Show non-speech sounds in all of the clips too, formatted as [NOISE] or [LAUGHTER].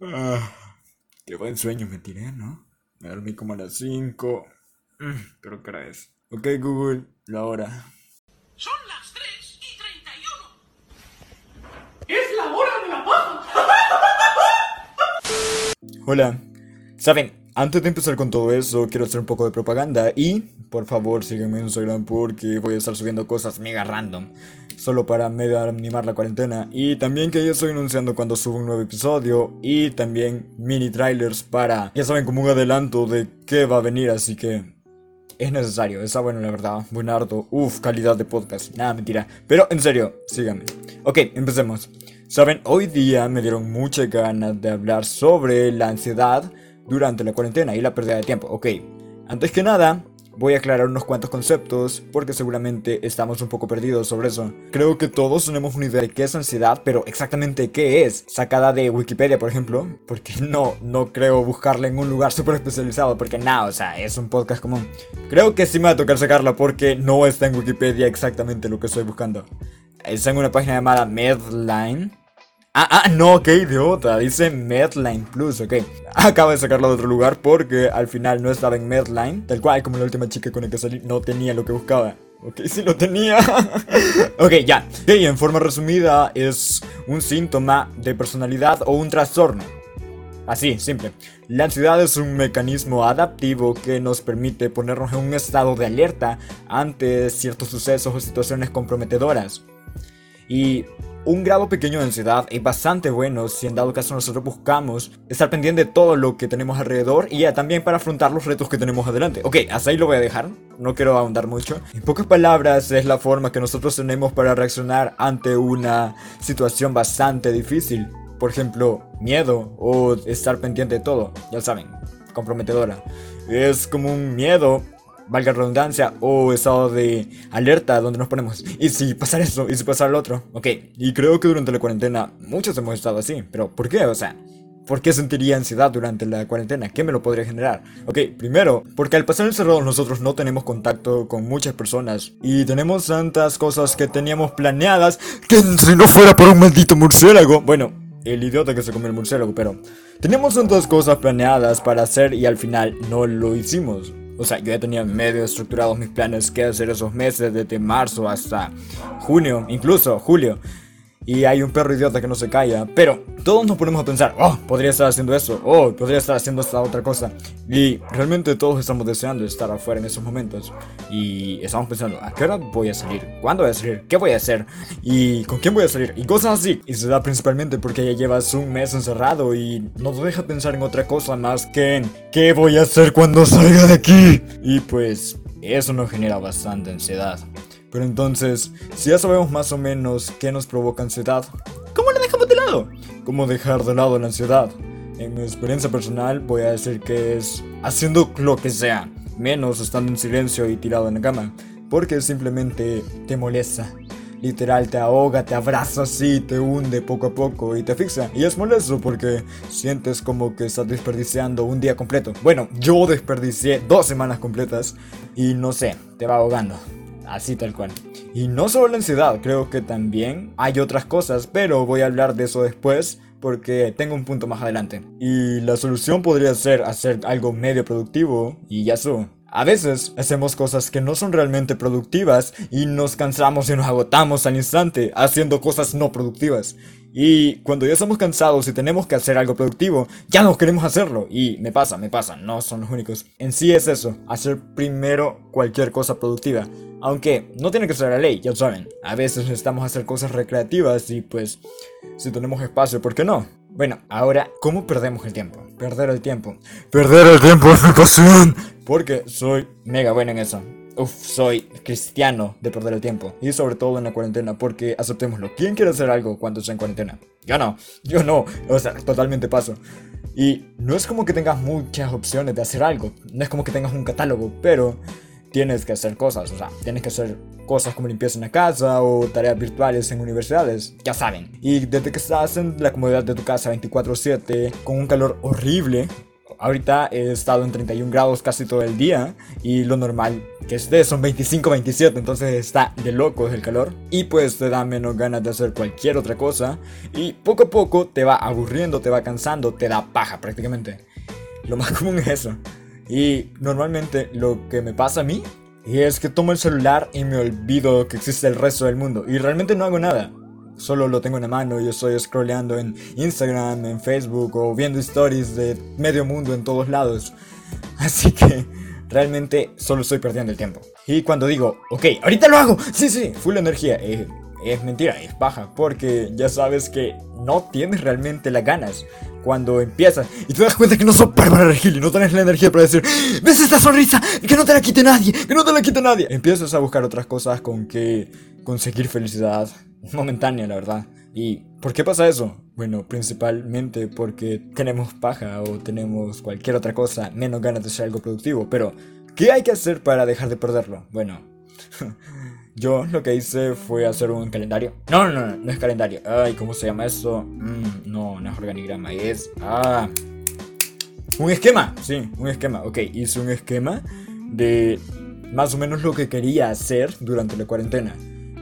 Ah, qué buen sueño me tiré, ¿no? Me dormí como a las 5. Creo que era eso. Ok, Google, la hora. Son las 3 y 31. ¡Es la hora de la paja! Hola. Saben, antes de empezar con todo eso, quiero hacer un poco de propaganda y, por favor, sígueme en Instagram porque voy a estar subiendo cosas mega random. Solo para medio animar la cuarentena. Y también que yo estoy anunciando cuando subo un nuevo episodio. Y también mini trailers para, ya saben, como un adelanto de qué va a venir. Así que es necesario, está bueno la verdad, buenardo, uff, calidad de podcast, nada mentira, pero en serio, síganme. Ok, empecemos. Saben, hoy día me dieron muchas ganas de hablar sobre la ansiedad durante la cuarentena y la pérdida de tiempo. Ok, antes que nada, voy a aclarar unos cuantos conceptos porque seguramente estamos un poco perdidos sobre eso. Creo que todos tenemos una idea de qué es ansiedad, pero exactamente qué es, sacada de Wikipedia, por ejemplo, porque [LAUGHS] no, no creo buscarla en un lugar súper especializado, porque nada, o sea, es un podcast común. Creo que sí me va a tocar sacarla porque no está en Wikipedia exactamente lo que estoy buscando. Está en una página llamada Medline Ah, ah, no, qué idiota. Dice Medline Plus, ok. Acabo de sacarlo de otro lugar porque al final no estaba en Medline. Tal cual, como la última chica con la que salí, no tenía lo que buscaba. Ok, sí lo tenía. [LAUGHS] ok, ya. Ok, en forma resumida, es un síntoma de personalidad o un trastorno. Así, simple. La ansiedad es un mecanismo adaptivo que nos permite ponernos en un estado de alerta ante ciertos sucesos o situaciones comprometedoras. Y un grado pequeño de ansiedad es bastante bueno si en dado caso nosotros buscamos estar pendiente de todo lo que tenemos alrededor y ya también para afrontar los retos que tenemos adelante. Ok, hasta ahí lo voy a dejar, no quiero ahondar mucho. En pocas palabras es la forma que nosotros tenemos para reaccionar ante una situación bastante difícil. Por ejemplo, miedo o estar pendiente de todo, ya saben, comprometedora. Es como un miedo valga redundancia, o estado de alerta donde nos ponemos. ¿Y si pasar eso? ¿Y si pasar lo otro? Ok, y creo que durante la cuarentena muchos hemos estado así, pero ¿por qué? O sea, ¿por qué sentiría ansiedad durante la cuarentena? ¿Qué me lo podría generar? Ok, primero, porque al pasar encerrados nosotros no tenemos contacto con muchas personas y tenemos tantas cosas que teníamos planeadas que si no fuera por un maldito murciélago, bueno, el idiota que se comió el murciélago, pero teníamos tantas cosas planeadas para hacer y al final no lo hicimos. O sea, yo ya tenía medio estructurados mis planes que hacer esos meses, desde marzo hasta junio, incluso julio y hay un perro idiota que no se calla. Pero todos nos ponemos a pensar, oh, podría estar haciendo eso, oh, podría estar haciendo esta otra cosa. Y realmente todos estamos deseando estar afuera en esos momentos. Y estamos pensando, ¿a qué hora voy a salir? ¿Cuándo voy a salir? ¿Qué voy a hacer? ¿Y con quién voy a salir? Y cosas así. Y se da principalmente porque ya llevas un mes encerrado y no te deja pensar en otra cosa más que en ¿qué voy a hacer cuando salga de aquí? Y pues eso nos genera bastante ansiedad. Pero entonces, si ya sabemos más o menos qué nos provoca ansiedad, ¿cómo la dejamos de lado? ¿Cómo dejar de lado la ansiedad? En mi experiencia personal voy a decir que es haciendo lo que sea, menos estando en silencio y tirado en la cama, porque simplemente te molesta. Literal, te ahoga, te abraza así, te hunde poco a poco y te fixa. Y es molesto porque sientes como que estás desperdiciando un día completo. Bueno, yo desperdicié dos semanas completas y no sé, te va ahogando. Así tal cual. Y no solo la ansiedad, creo que también hay otras cosas, pero voy a hablar de eso después porque tengo un punto más adelante. Y la solución podría ser hacer algo medio productivo y ya su. A veces hacemos cosas que no son realmente productivas y nos cansamos y nos agotamos al instante haciendo cosas no productivas. Y cuando ya estamos cansados y tenemos que hacer algo productivo, ya no queremos hacerlo. Y me pasa, me pasa, no son los únicos. En sí es eso, hacer primero cualquier cosa productiva. Aunque no tiene que ser la ley, ya saben. A veces necesitamos hacer cosas recreativas y pues si tenemos espacio, ¿por qué no? Bueno, ahora, ¿cómo perdemos el tiempo? Perder el tiempo. Perder el tiempo es mi pasión. Porque soy mega bueno en eso. Uf, soy cristiano de perder el tiempo. Y sobre todo en la cuarentena, porque aceptémoslo. ¿Quién quiere hacer algo cuando está en cuarentena? Yo no, yo no. O sea, totalmente paso. Y no es como que tengas muchas opciones de hacer algo. No es como que tengas un catálogo, pero tienes que hacer cosas. O sea, tienes que hacer cosas como limpieza en la casa o tareas virtuales en universidades. Ya saben. Y desde que estás en la comodidad de tu casa 24/7, con un calor horrible, ahorita he estado en 31 grados casi todo el día y lo normal que esté son 25, 27, entonces está de locos el calor y pues te da menos ganas de hacer cualquier otra cosa y poco a poco te va aburriendo, te va cansando, te da paja prácticamente. Lo más [LAUGHS] común es eso. Y normalmente lo que me pasa a mí es que tomo el celular y me olvido que existe el resto del mundo. Y realmente no hago nada. Solo lo tengo en la mano y estoy scrolleando en Instagram, en Facebook o viendo stories de medio mundo en todos lados. [LAUGHS] Así que realmente solo estoy perdiendo el tiempo. Y cuando digo, ok, ahorita lo hago, sí, sí, full energía, eh, es mentira, es baja, porque ya sabes que no tienes realmente las ganas cuando empiezas y te das cuenta que no sos Bárbara Regil y no tienes la energía para decir, ¿ves esta sonrisa? Que no te la quite nadie, que no te la quite nadie. Empiezas a buscar otras cosas con que conseguir felicidad momentánea, la verdad. ¿Y por qué pasa eso? Bueno, principalmente porque tenemos paja o tenemos cualquier otra cosa, menos ganas de hacer algo productivo. Pero, ¿qué hay que hacer para dejar de perderlo? Bueno, [LAUGHS] yo lo que hice fue hacer un calendario. No, no, no, no es calendario. Ay, ¿cómo se llama eso? Mm, no, no es organigrama, es... Ah, un esquema, sí, un esquema. Ok, hice un esquema de más o menos lo que quería hacer durante la cuarentena.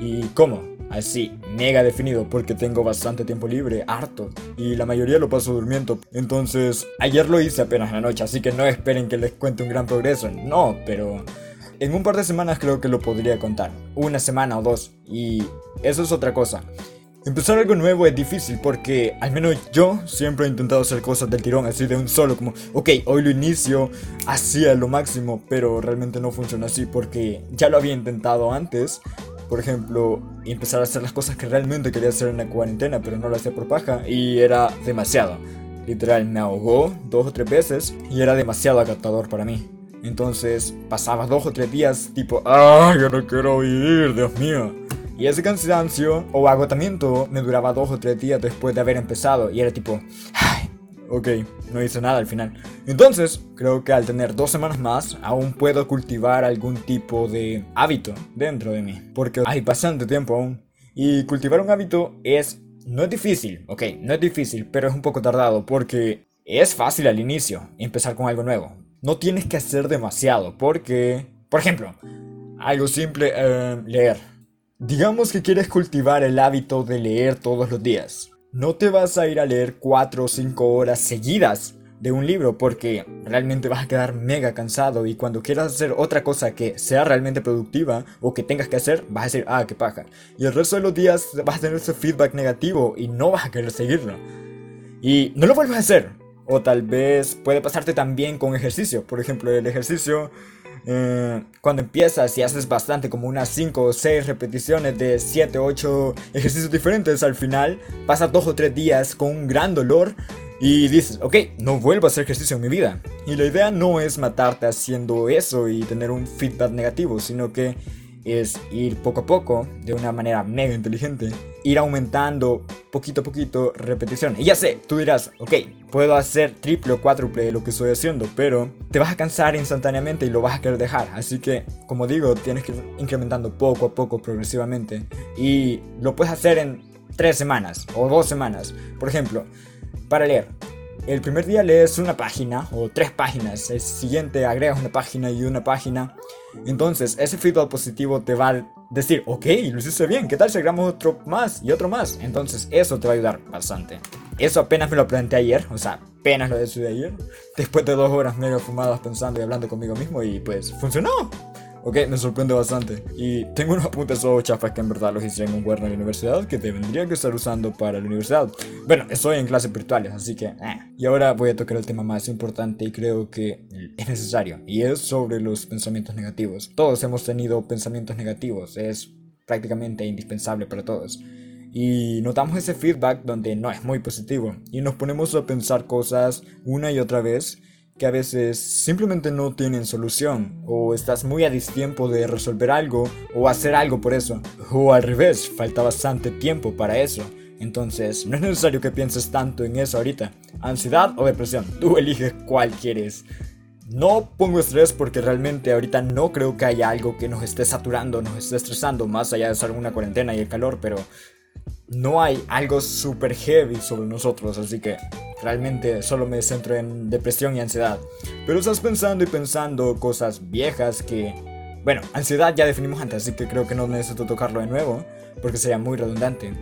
¿Y cómo? así, mega definido, porque tengo bastante tiempo libre, harto, y la mayoría lo paso durmiendo. Entonces, ayer lo hice apenas en la noche, así que no esperen que les cuente un gran progreso, no, pero en un par de semanas creo que lo podría contar, una semana o dos, y eso es otra cosa. Empezar algo nuevo es difícil porque al menos yo siempre he intentado hacer cosas del tirón así de un solo como ok hoy lo inicio así a lo máximo pero realmente no funciona así porque ya lo había intentado antes por ejemplo, empezar a hacer las cosas que realmente quería hacer en la cuarentena, pero no lo hacía por paja y era demasiado. Literal, me ahogó dos o tres veces y era demasiado agotador para mí. Entonces pasaba dos o tres días tipo, ¡ay, yo no quiero vivir, Dios mío! Y ese cansancio o agotamiento me duraba dos o tres días después de haber empezado y era tipo, ¡ay! Ok, no hice nada al final. Entonces, creo que al tener dos semanas más, aún puedo cultivar algún tipo de hábito dentro de mí. Porque hay bastante tiempo aún. Y cultivar un hábito es... No es difícil, ok, no es difícil, pero es un poco tardado porque es fácil al inicio empezar con algo nuevo. No tienes que hacer demasiado porque... Por ejemplo, algo simple, eh, leer. Digamos que quieres cultivar el hábito de leer todos los días. No te vas a ir a leer 4 o 5 horas seguidas de un libro porque realmente vas a quedar mega cansado y cuando quieras hacer otra cosa que sea realmente productiva o que tengas que hacer, vas a decir, ah, qué paja. Y el resto de los días vas a tener ese feedback negativo y no vas a querer seguirlo. Y no lo vuelves a hacer. O tal vez puede pasarte también con ejercicio. Por ejemplo, el ejercicio eh, cuando empiezas y haces bastante, como unas 5 o 6 repeticiones de 7 o 8 ejercicios diferentes, al final pasas 2 o 3 días con un gran dolor y dices, ok, no vuelvo a hacer ejercicio en mi vida. Y la idea no es matarte haciendo eso y tener un feedback negativo, sino que es ir poco a poco, de una manera mega inteligente, ir aumentando poquito a poquito repeticiones. Y ya sé, tú dirás, ok, puedo hacer triple o cuádruple de lo que estoy haciendo, pero te vas a cansar instantáneamente y lo vas a querer dejar. Así que, como digo, tienes que ir incrementando poco a poco, progresivamente. Y lo puedes hacer en tres semanas o dos semanas. Por ejemplo, para leer. El primer día lees una página o tres páginas, el siguiente agregas una página y una página. Entonces, ese feedback positivo te va a decir, ok, lo hiciste bien, ¿qué tal si agregamos otro más y otro más? Entonces, eso te va a ayudar bastante. Eso apenas me lo planteé ayer, o sea, apenas lo decidí ayer. Después de dos horas medio fumadas pensando y hablando conmigo mismo y pues funcionó. Ok, me sorprende bastante. Y tengo unos apuntes o chafas que en verdad los hice en un cuerno de la universidad que te vendría que estar usando para la universidad. Bueno, estoy en clases virtuales, así que... Eh. Y ahora voy a tocar el tema más importante y creo que es necesario. Y es sobre los pensamientos negativos. Todos hemos tenido pensamientos negativos. Es prácticamente indispensable para todos. Y notamos ese feedback donde no es muy positivo. Y nos ponemos a pensar cosas una y otra vez que a veces simplemente no tienen solución, o estás muy a tiempo de resolver algo o hacer algo por eso, o al revés, falta bastante tiempo para eso. Entonces, no es necesario que pienses tanto en eso ahorita. Ansiedad o depresión, tú eliges cuál quieres. No pongo estrés porque realmente ahorita no creo que haya algo que nos esté saturando, nos esté estresando, más allá de en una cuarentena y el calor, pero no hay algo super heavy sobre nosotros, así que realmente solo me centro en depresión y ansiedad. Pero estás pensando y pensando cosas viejas que... Bueno, ansiedad ya definimos antes, así que creo que no necesito tocarlo de nuevo, porque sería muy redundante.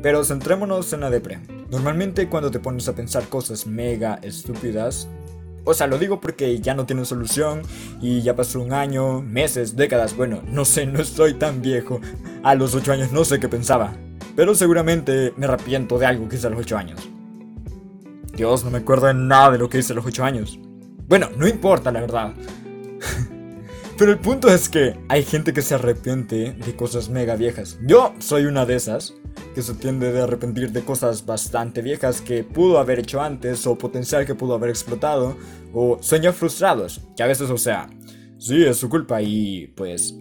Pero centrémonos en la depre. Normalmente cuando te pones a pensar cosas mega estúpidas, o sea, lo digo porque ya no tienen solución y ya pasó un año, meses, décadas. Bueno, no sé, no estoy tan viejo. A los 8 años no sé qué pensaba. Pero seguramente me arrepiento de algo que hice a los 8 años. Dios, no me acuerdo de nada de lo que hice a los 8 años. Bueno, no importa, la verdad. [LAUGHS] Pero el punto es que hay gente que se arrepiente de cosas mega viejas. Yo soy una de esas que se tiende de arrepentir de cosas bastante viejas que pudo haber hecho antes o potencial que pudo haber explotado o sueños frustrados, que a veces, o sea, sí, es su culpa y pues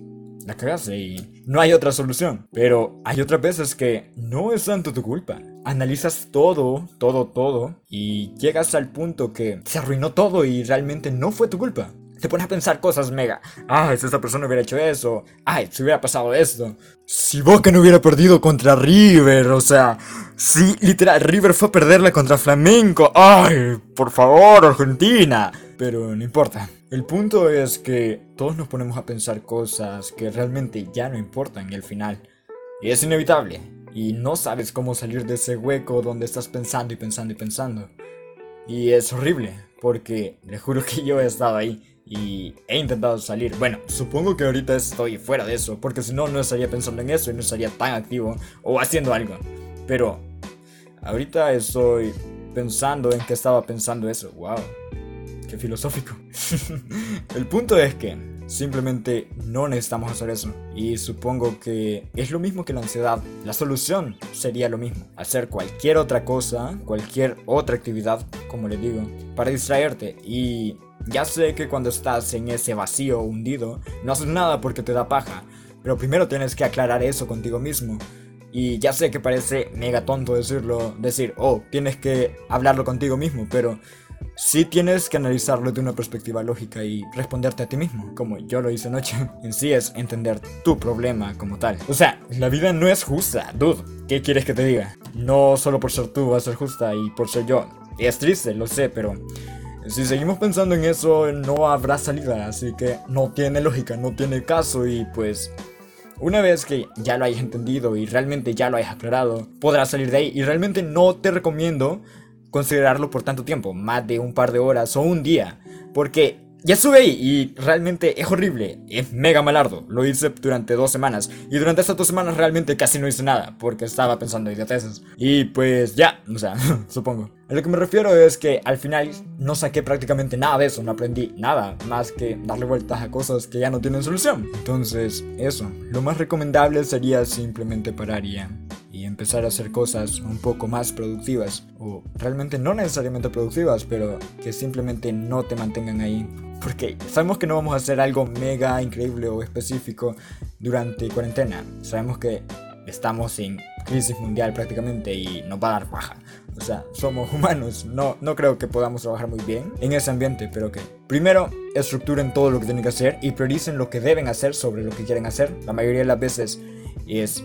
la cagaste y no hay otra solución. Pero hay otras veces que no es tanto tu culpa. Analizas todo, todo, todo y llegas al punto que se arruinó todo y realmente no fue tu culpa te pones a pensar cosas mega. Ay, si esta persona hubiera hecho eso. Ay, si hubiera pasado esto. Si Boca no hubiera perdido contra River, o sea, si literal River fue a perderle contra Flamenco. Ay, por favor, Argentina. Pero no importa. El punto es que todos nos ponemos a pensar cosas que realmente ya no importan y al final. Y es inevitable. Y no sabes cómo salir de ese hueco donde estás pensando y pensando y pensando. Y es horrible, porque le juro que yo he estado ahí y he intentado salir. Bueno, supongo que ahorita estoy fuera de eso, porque si no, no estaría pensando en eso y no estaría tan activo o haciendo algo. Pero ahorita estoy pensando en que estaba pensando eso. ¡Wow! ¡Qué filosófico! [LAUGHS] El punto es que simplemente no necesitamos hacer eso. Y supongo que es lo mismo que la ansiedad. La solución sería lo mismo. Hacer cualquier otra cosa, cualquier otra actividad, como le digo, para distraerte. Y ya sé que cuando estás en ese vacío hundido, no haces nada porque te da paja, pero primero tienes que aclarar eso contigo mismo. Y ya sé que parece mega tonto decirlo, decir, oh, tienes que hablarlo contigo mismo, pero sí tienes que analizarlo de una perspectiva lógica y responderte a ti mismo, como yo lo hice anoche. [LAUGHS] En sí es entender tu problema como tal. O sea, la vida no es justa, dude. ¿Qué quieres que te diga? No solo por ser tú va a ser justa y por ser yo. Es triste, lo sé, pero si seguimos pensando en eso, no habrá salida, así que no tiene lógica, no tiene caso y pues... Una vez que ya lo hayas entendido y realmente ya lo hayas aclarado, podrás salir de ahí y realmente no te recomiendo considerarlo por tanto tiempo, más de un par de horas o un día, porque ya sube ahí y realmente es horrible, es mega malardo. Lo hice durante dos semanas y durante estas dos semanas realmente casi no hice nada porque estaba pensando en idioteces. Y pues ya, o sea, [LAUGHS] supongo. A lo que me refiero es que al final no saqué prácticamente nada de eso, no aprendí nada más que darle vueltas a cosas que ya no tienen solución. Entonces, eso, lo más recomendable sería simplemente parar y, y empezar a hacer cosas un poco más productivas o realmente no necesariamente productivas, pero que simplemente no te mantengan ahí porque sabemos que no vamos a hacer algo mega increíble o específico durante cuarentena. Sabemos que estamos en crisis mundial prácticamente y nos va a dar baja. O sea, somos humanos, no, no creo que podamos trabajar muy bien en ese ambiente, pero que primero estructuren todo lo que tienen que hacer y prioricen lo que deben hacer sobre lo que quieren hacer. La mayoría de las veces es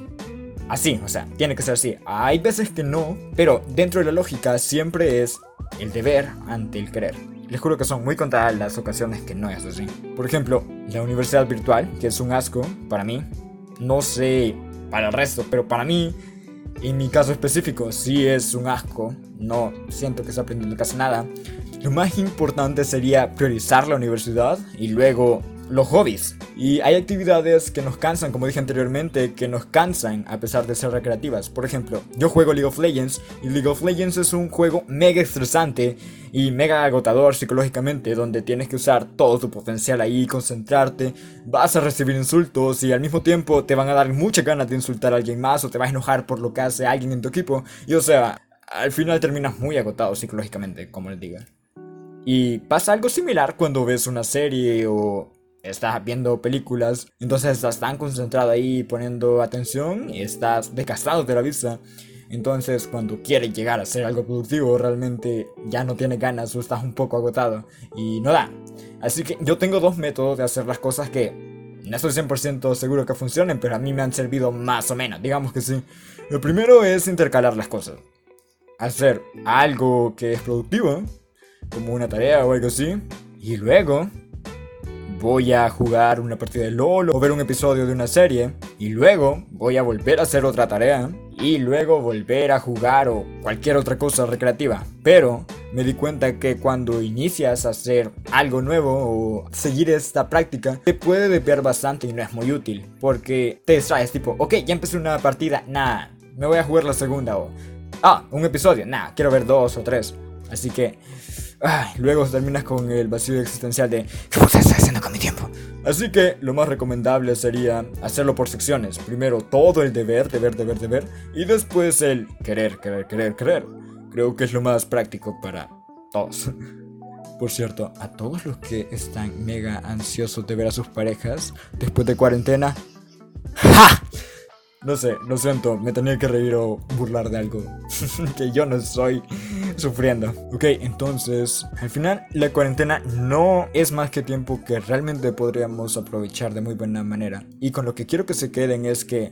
así, o sea, tiene que ser así. Hay veces que no, pero dentro de la lógica siempre es el deber ante el querer. Les juro que son muy contadas las ocasiones que no es así. Por ejemplo, la universidad virtual, que es un asco para mí. No sé para el resto, pero para mí, en mi caso específico, sí es un asco. No siento que esté aprendiendo casi nada. Lo más importante sería priorizar la universidad y luego los hobbies. Y hay actividades que nos cansan, como dije anteriormente, que nos cansan a pesar de ser recreativas. Por ejemplo, yo juego League of Legends y League of Legends es un juego mega estresante y mega agotador psicológicamente, donde tienes que usar todo tu potencial ahí, concentrarte, vas a recibir insultos y al mismo tiempo te van a dar mucha ganas de insultar a alguien más o te vas a enojar por lo que hace alguien en tu equipo. Y o sea, al final terminas muy agotado psicológicamente, como les diga. Y pasa algo similar cuando ves una serie o estás viendo películas, entonces estás tan concentrado ahí poniendo atención y estás desgastado de la vista. Entonces, cuando quieres llegar a hacer algo productivo, realmente ya no tienes ganas o estás un poco agotado y no da. Así que yo tengo dos métodos de hacer las cosas que No estoy 100% seguro que funcionen, pero a mí me han servido más o menos, digamos que sí. Lo primero es intercalar las cosas. Hacer algo que es productivo, como una tarea o algo así, y luego voy a jugar una partida de LOL o ver un episodio de una serie, y luego voy a volver a hacer otra tarea, y luego volver a jugar o cualquier otra cosa recreativa. Pero me di cuenta que cuando inicias a hacer algo nuevo o seguir esta práctica, te puede desviar bastante y no es muy útil. Porque te distraes tipo, ok, ya empecé una partida, nah, me voy a jugar la segunda o... Ah, un episodio, nah, quiero ver dos o tres. Así que... Ay, luego terminas con el vacío existencial de ¿Qué estás haciendo con mi tiempo? Así que lo más recomendable sería hacerlo por secciones. Primero todo el deber, deber, deber, deber. Y después el querer, querer, querer, querer. Creo que es lo más práctico para todos. [LAUGHS] Por cierto, a todos los que están mega ansiosos de ver a sus parejas después de cuarentena. ¡Ja! No sé, lo siento, me tenía que reír o burlar de algo [LAUGHS] que yo no estoy sufriendo. Ok, entonces, al final la cuarentena no es más que tiempo que realmente podríamos aprovechar de muy buena manera. Y con lo que quiero que se queden es que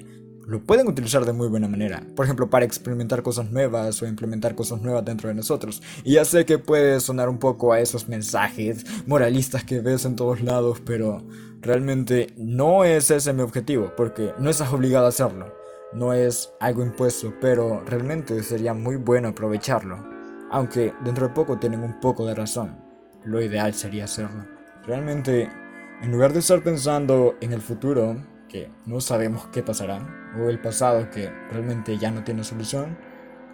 lo pueden utilizar de muy buena manera. Por ejemplo, para experimentar cosas nuevas o implementar cosas nuevas dentro de nosotros. Y ya sé que puede sonar un poco a esos mensajes moralistas que ves en todos lados, pero realmente no es ese mi objetivo, porque no estás obligado a hacerlo. No es algo impuesto, pero realmente sería muy bueno aprovecharlo. Aunque dentro de poco tienen un poco de razón. Lo ideal sería hacerlo. Realmente, en lugar de estar pensando en el futuro, que no sabemos qué pasará, o el pasado que realmente ya no tiene solución,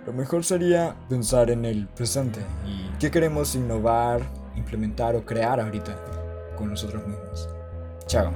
lo mejor sería pensar en el presente y qué queremos innovar, implementar o crear ahorita con nosotros mismos. Chao.